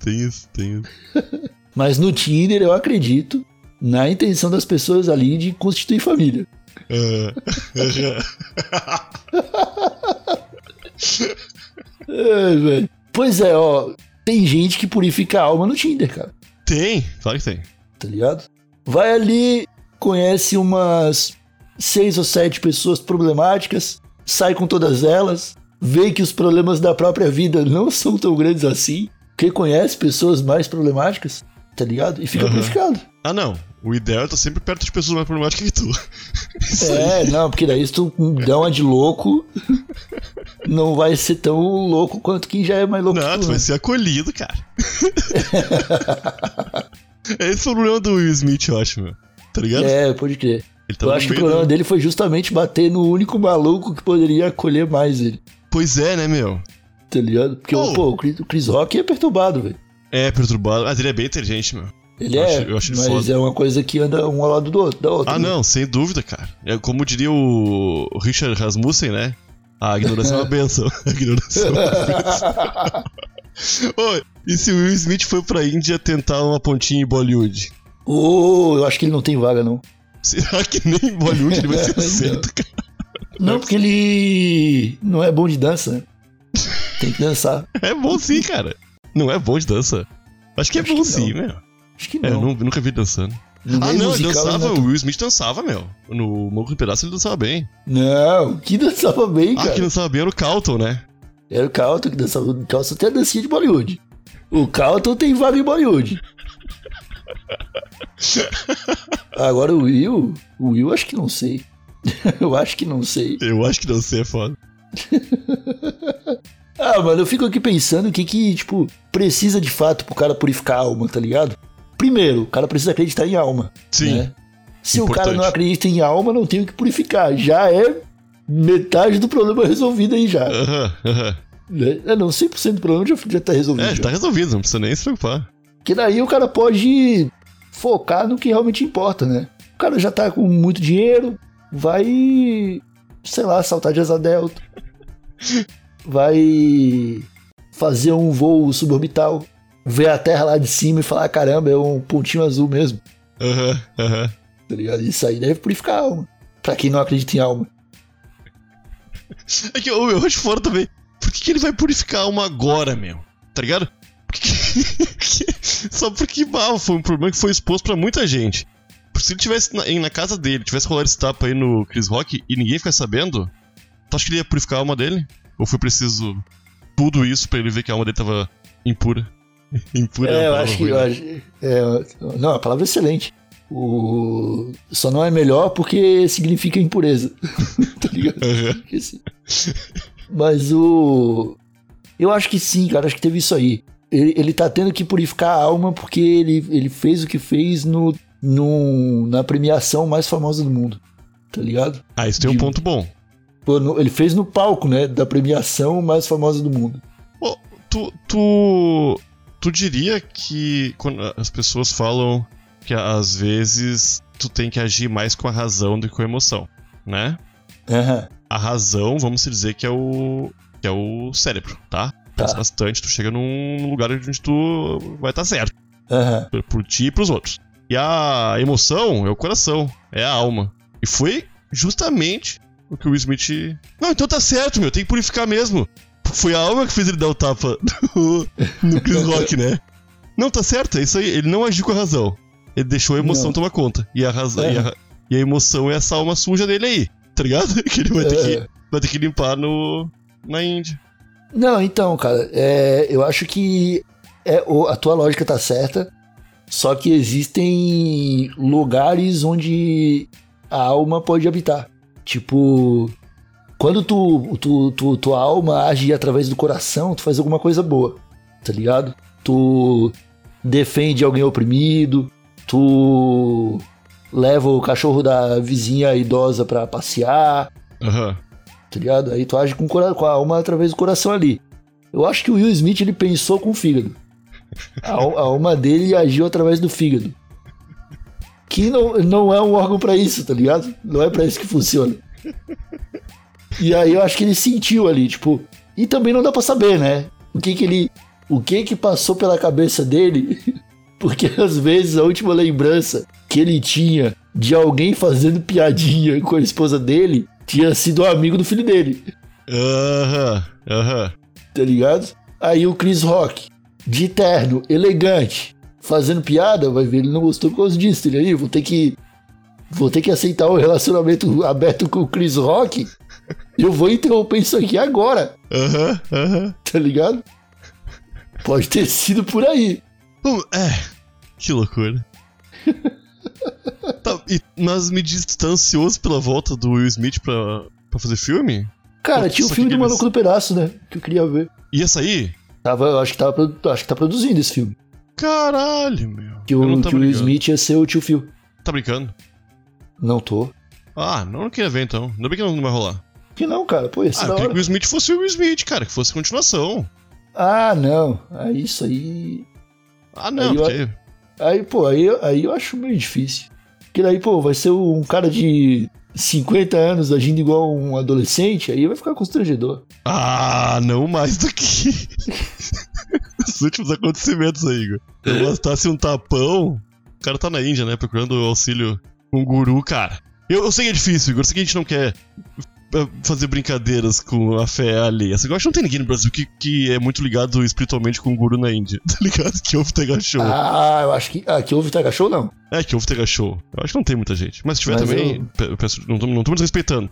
[SPEAKER 2] Tem isso, tem isso. <laughs>
[SPEAKER 1] Mas no Tinder eu acredito na intenção das pessoas ali de constituir família.
[SPEAKER 2] Ah,
[SPEAKER 1] É, <laughs> <laughs> velho. Pois é, ó. Tem gente que purifica a alma no Tinder, cara.
[SPEAKER 2] tem, claro que tem.
[SPEAKER 1] Tá ligado? Vai ali, conhece umas seis ou sete pessoas problemáticas, sai com todas elas, vê que os problemas da própria vida <laughs> não são tão grandes assim, porque conhece pessoas mais problemáticas, tá ligado? E fica purificado.
[SPEAKER 2] Ah, não. O ideal é estar sempre perto de pessoas mais problemáticas que tu. <laughs> Isso aí.
[SPEAKER 1] É, não, porque daí se tu der uma de louco, não vai ser tão louco quanto quem já é mais louco
[SPEAKER 2] Não,
[SPEAKER 1] que
[SPEAKER 2] tu
[SPEAKER 1] tu.
[SPEAKER 2] vai
[SPEAKER 1] né?
[SPEAKER 2] ser acolhido, cara. <laughs> Esse foi o problema do Will Smith, eu acho, meu. Tá ligado?
[SPEAKER 1] É, pode crer.
[SPEAKER 2] Tá
[SPEAKER 1] Eu acho que o problema
[SPEAKER 2] do-
[SPEAKER 1] dele foi justamente bater no único maluco que poderia acolher mais ele,
[SPEAKER 2] Pois é, né, meu?
[SPEAKER 1] tá ligado? Porque,
[SPEAKER 2] Oh.
[SPEAKER 1] pô, o Chris, o Chris Rock é perturbado, velho.
[SPEAKER 2] É perturbado. Mas ele é bem inteligente, meu.
[SPEAKER 1] Ele
[SPEAKER 2] Eu
[SPEAKER 1] é,
[SPEAKER 2] acho- eu acho
[SPEAKER 1] mas
[SPEAKER 2] foda.
[SPEAKER 1] é uma coisa que anda um ao lado do outro, da outra.
[SPEAKER 2] Ah,
[SPEAKER 1] né?
[SPEAKER 2] não, sem dúvida, cara. É como diria o Richard Rasmussen, né? A ignorância é uma <laughs> benção. A ignorância é uma benção. <laughs> E se o Will Smith foi pra Índia tentar uma pontinha em Bollywood?
[SPEAKER 1] Ô, eu acho que ele não tem vaga, não.
[SPEAKER 2] Será que nem em Bollywood ele vai ser <laughs>
[SPEAKER 1] Não.
[SPEAKER 2] aceito, cara?
[SPEAKER 1] Não, porque ele não é bom de dança, né? Tem que dançar.
[SPEAKER 2] É bom sim, cara. Não é bom de dança? Acho que é
[SPEAKER 1] Acho
[SPEAKER 2] bom
[SPEAKER 1] que
[SPEAKER 2] sim,
[SPEAKER 1] não.
[SPEAKER 2] meu.
[SPEAKER 1] Acho que
[SPEAKER 2] É, eu
[SPEAKER 1] não.
[SPEAKER 2] nu- nunca vi dançando.
[SPEAKER 1] No
[SPEAKER 2] Ah,
[SPEAKER 1] meio
[SPEAKER 2] não, ele dançava,
[SPEAKER 1] ele
[SPEAKER 2] o Will Smith dançava, meu. No Morro do Pedaço ele dançava bem.
[SPEAKER 1] Não, que dançava bem,
[SPEAKER 2] Ah,
[SPEAKER 1] cara.
[SPEAKER 2] que dançava bem era o Calton, né?
[SPEAKER 1] Era o Calton que dançava. O Calton tem a dancinha de Bollywood. O Calton tem vaga em Bollywood. Agora o Will, o Will acho que não sei. <laughs> eu acho que não sei.
[SPEAKER 2] Eu acho que não sei, é foda. <laughs>
[SPEAKER 1] Ah, mano, eu fico aqui pensando o que que, tipo, precisa de fato pro cara purificar a alma, tá ligado? Primeiro, o cara precisa acreditar em alma.
[SPEAKER 2] Sim.
[SPEAKER 1] né? Se o
[SPEAKER 2] Importante.
[SPEAKER 1] cara não acredita em alma, não tem o que purificar. Já é metade do problema resolvido aí já.
[SPEAKER 2] Aham, aham.
[SPEAKER 1] Né? É, não, 100% do problema já, já tá resolvido.
[SPEAKER 2] É,
[SPEAKER 1] já.
[SPEAKER 2] tá resolvido, não precisa nem se preocupar.
[SPEAKER 1] Que daí o cara pode focar no que realmente importa, né? O cara já tá com muito dinheiro, vai, sei lá, saltar de asa delta. Vai fazer um voo suborbital, ver a Terra lá de cima e falar, caramba, é um pontinho azul mesmo.
[SPEAKER 2] Aham, aham.
[SPEAKER 1] Tá ligado? Isso aí deve purificar a alma. Pra quem não acredita em alma.
[SPEAKER 2] É que eu, eu acho fora também. Por que, que ele vai purificar uma agora, meu? Tá ligado? Por que que- <laughs> Só porque bah, foi um problema que foi exposto pra muita gente. Por Se ele tivesse na, na casa dele, tivesse rolado esse tapa aí no Chris Rock e ninguém ficasse sabendo, tu acha que ele ia purificar a alma dele? Ou foi preciso tudo isso pra ele ver que a alma dele tava impura? <laughs> impura
[SPEAKER 1] É, eu
[SPEAKER 2] uma
[SPEAKER 1] acho que. Eu
[SPEAKER 2] ruim,
[SPEAKER 1] acho, é, não, a palavra é excelente. O... Só não é melhor porque significa impureza. <laughs> tá ligado?
[SPEAKER 2] né?
[SPEAKER 1] Porque sim. Mas o. Eu acho que sim, cara. Acho que teve isso aí. Ele, ele tá tendo que purificar a alma porque ele, ele fez o que fez no, no, na premiação mais famosa do mundo. Tá ligado?
[SPEAKER 2] Ah, isso tem um ponto bom.
[SPEAKER 1] Ele fez no palco, né? Da premiação mais famosa do mundo.
[SPEAKER 2] Ô, tu, tu, tu diria que quando as pessoas falam que às vezes tu tem que agir mais com a razão do que com a emoção, né?
[SPEAKER 1] Aham.
[SPEAKER 2] A razão, vamos dizer que é o que é o cérebro, tá? Pensa
[SPEAKER 1] Tá.
[SPEAKER 2] bastante, tu chega num lugar onde tu vai estar certo,
[SPEAKER 1] Aham.
[SPEAKER 2] por- por ti e pros outros. E a emoção é o coração, é a alma. E foi justamente o que o Will Smith. Não, então tá certo, meu, tem que purificar mesmo. Foi a alma que fez ele dar o tapa <laughs> no, no Chris Rock, né? Não, tá certo, é isso aí. Ele não agiu com a razão. Ele deixou a emoção
[SPEAKER 1] Não.
[SPEAKER 2] tomar conta. E a, razão,
[SPEAKER 1] É.
[SPEAKER 2] e, a, e a emoção é essa alma suja dele aí, tá ligado? <laughs> Que ele vai ter,
[SPEAKER 1] É.
[SPEAKER 2] que, vai ter que limpar no, na Índia.
[SPEAKER 1] Não, então, cara, é, eu acho que é, a tua lógica tá certa, só que existem lugares onde a alma pode habitar. Tipo, quando tu, tu, tu- tua alma age através do coração, tu faz alguma coisa boa, tá ligado? Tu defende alguém oprimido, tu leva o cachorro da vizinha idosa pra passear,
[SPEAKER 2] Aham.
[SPEAKER 1] Tá ligado? Aí tu age com, com a alma através do coração ali. Eu acho que o Will Smith ele pensou com o fígado. A, a alma dele agiu através do fígado. Que não, não é um órgão pra isso, tá ligado? Não é pra isso que funciona. E aí eu acho que ele sentiu ali, tipo. E também não dá pra saber, né? O que que ele. O que que passou pela cabeça dele. <laughs> Porque às vezes a última lembrança que ele tinha de alguém fazendo piadinha com a esposa dele tinha sido um amigo do filho dele,
[SPEAKER 2] Aham, aham.
[SPEAKER 1] tá ligado? Aí o Chris Rock, de terno, elegante, fazendo piada, vai ver, ele não gostou por causa disso, tá ligado? Vou ter que. Vou ter que aceitar o relacionamento aberto com o Chris Rock. Eu vou interromper isso aqui agora,
[SPEAKER 2] Aham, aham.
[SPEAKER 1] tá ligado? Pode ter sido por aí.
[SPEAKER 2] Bom, É, que loucura. <laughs> tá, e, mas me ansioso pela volta do Will Smith pra, pra fazer filme?
[SPEAKER 1] Cara,
[SPEAKER 2] Putz,
[SPEAKER 1] tinha o filme do Maluco do Pedaço, né? Que eu queria ver.
[SPEAKER 2] Ia sair?
[SPEAKER 1] Tava, acho que, tava, acho que tá produzindo esse filme.
[SPEAKER 2] Caralho, meu.
[SPEAKER 1] Que o, que o Will. Smith ia ser o tio Phil.
[SPEAKER 2] Tá brincando?
[SPEAKER 1] Não tô.
[SPEAKER 2] Ah, não, não queria ver então. Ainda bem que não vai rolar.
[SPEAKER 1] Que não, cara. Pô, ia ser
[SPEAKER 2] Ah, eu queria que o Will Smith fosse o Will Smith, cara, que fosse continuação.
[SPEAKER 1] Ah, não. Ah, isso aí.
[SPEAKER 2] Ah, não,
[SPEAKER 1] Aí eu-
[SPEAKER 2] porque.
[SPEAKER 1] Aí, pô, aí, aí eu acho meio difícil. Porque daí, pô, vai ser um cara de 50 anos agindo igual um adolescente, aí vai ficar constrangedor.
[SPEAKER 2] Ah, não mais do que. <laughs> Os últimos acontecimentos aí, Igor. Eu bastasse um tapão. O cara tá na Índia, né? Procurando auxílio com um guru, cara. Eu, eu sei que é difícil, Igor. Eu sei que a gente não quer fazer brincadeiras com a fé alheia. Você gosta não tem ninguém no Brasil que, que é muito ligado espiritualmente com um guru na Índia, <laughs> tá ligado? Que ouve Tega Show.
[SPEAKER 1] Ah, eu acho que. Ah, que houve Tega Show, não.
[SPEAKER 2] É, que ouve Tega Show. Eu acho que não tem muita gente. Mas se tiver
[SPEAKER 1] Mas
[SPEAKER 2] também,
[SPEAKER 1] eu-
[SPEAKER 2] pe- eu peço, não tô, não tô me desrespeitando.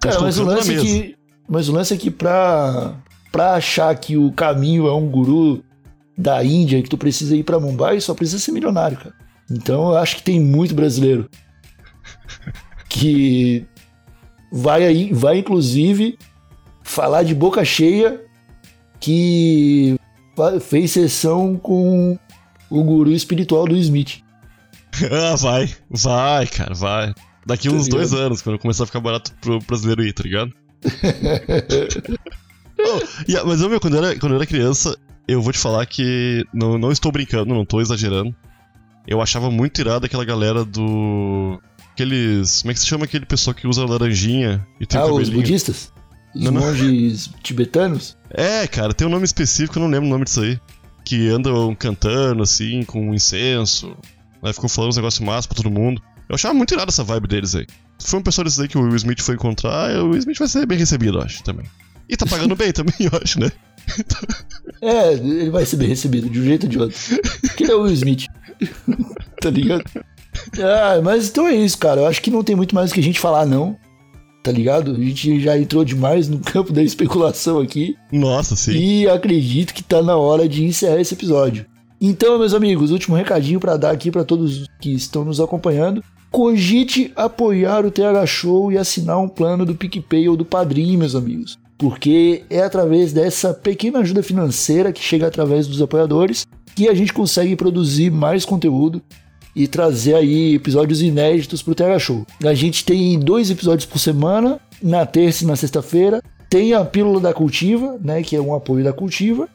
[SPEAKER 1] Cara, mas o
[SPEAKER 2] na
[SPEAKER 1] lance é que. Mas o lance é que pra. Pra achar que o caminho é um guru da Índia que tu precisa ir pra Mumbai, só precisa ser milionário, cara. Então eu acho que tem muito brasileiro que vai aí, vai inclusive falar de boca cheia que fez sessão com o guru espiritual do Smith. <laughs>
[SPEAKER 2] Ah, vai. Vai, cara, vai. Daqui
[SPEAKER 1] Tá
[SPEAKER 2] uns dois
[SPEAKER 1] ligado?
[SPEAKER 2] anos, quando começar a ficar barato pro brasileiro ir, tá ligado? <laughs> Oh, a- mas eu, meu, quando eu, era, quando eu era criança, eu vou te falar que. Não, não estou brincando, não tô exagerando. Eu achava muito irado aquela galera do. Aqueles. Como é que se chama aquele pessoal que usa laranjinha e tem
[SPEAKER 1] ah, os budistas? Os
[SPEAKER 2] Não, não.
[SPEAKER 1] monges tibetanos?
[SPEAKER 2] É, cara, tem um nome específico, eu não lembro o nome disso aí. Que andam cantando, assim, com incenso. Aí ficam falando uns negócios massa pra todo mundo. Eu achava muito irado essa vibe deles aí. Se for um pessoal desses aí que o Will Smith foi encontrar, o Will Smith vai ser bem recebido, eu acho, também. E tá pagando bem <laughs> também, eu acho, né?
[SPEAKER 1] É, ele vai ser bem recebido, de um jeito ou de outro. Porque ele é o Will Smith. <laughs> tá ligado? Ah, mas então é isso, cara. Eu acho que não tem muito mais o que a gente falar, não. Tá ligado? A gente já entrou demais no <laughs> campo da especulação aqui.
[SPEAKER 2] Nossa, sim.
[SPEAKER 1] E acredito que tá na hora de encerrar esse episódio. Então, meus amigos, último recadinho pra dar aqui pra todos que estão nos acompanhando. Cogite apoiar o TH Show e assinar um plano do PicPay ou do Padrim, meus amigos. Porque é através dessa pequena ajuda financeira que chega através dos apoiadores que a gente consegue produzir mais conteúdo e trazer aí episódios inéditos pro TH Show. A gente tem dois episódios por semana, na terça e na sexta-feira. Tem a Pílula da Cultiva, né, que é um apoio da Cultiva.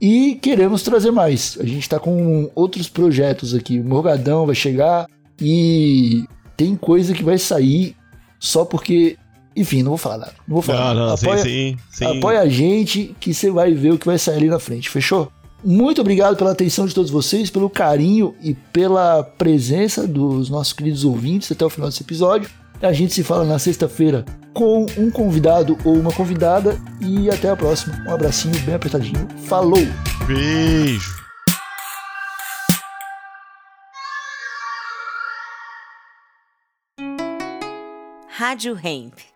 [SPEAKER 1] E queremos trazer mais. A gente está com outros projetos aqui. O Morgadão vai chegar e tem coisa que vai sair só porque. Enfim, não vou falar nada. Não vou falar.
[SPEAKER 2] Não,
[SPEAKER 1] nada.
[SPEAKER 2] não,
[SPEAKER 1] apoia,
[SPEAKER 2] sim, sim, sim.
[SPEAKER 1] apoia a gente que você vai ver o que vai sair ali na frente. Fechou? Muito obrigado pela atenção de todos vocês, pelo carinho e pela presença dos nossos queridos ouvintes até o final desse episódio. A gente se fala na sexta-feira com um convidado ou uma convidada e até a próxima. Um abracinho bem apertadinho. Falou!
[SPEAKER 2] Beijo.
[SPEAKER 3] Rádio Hemp.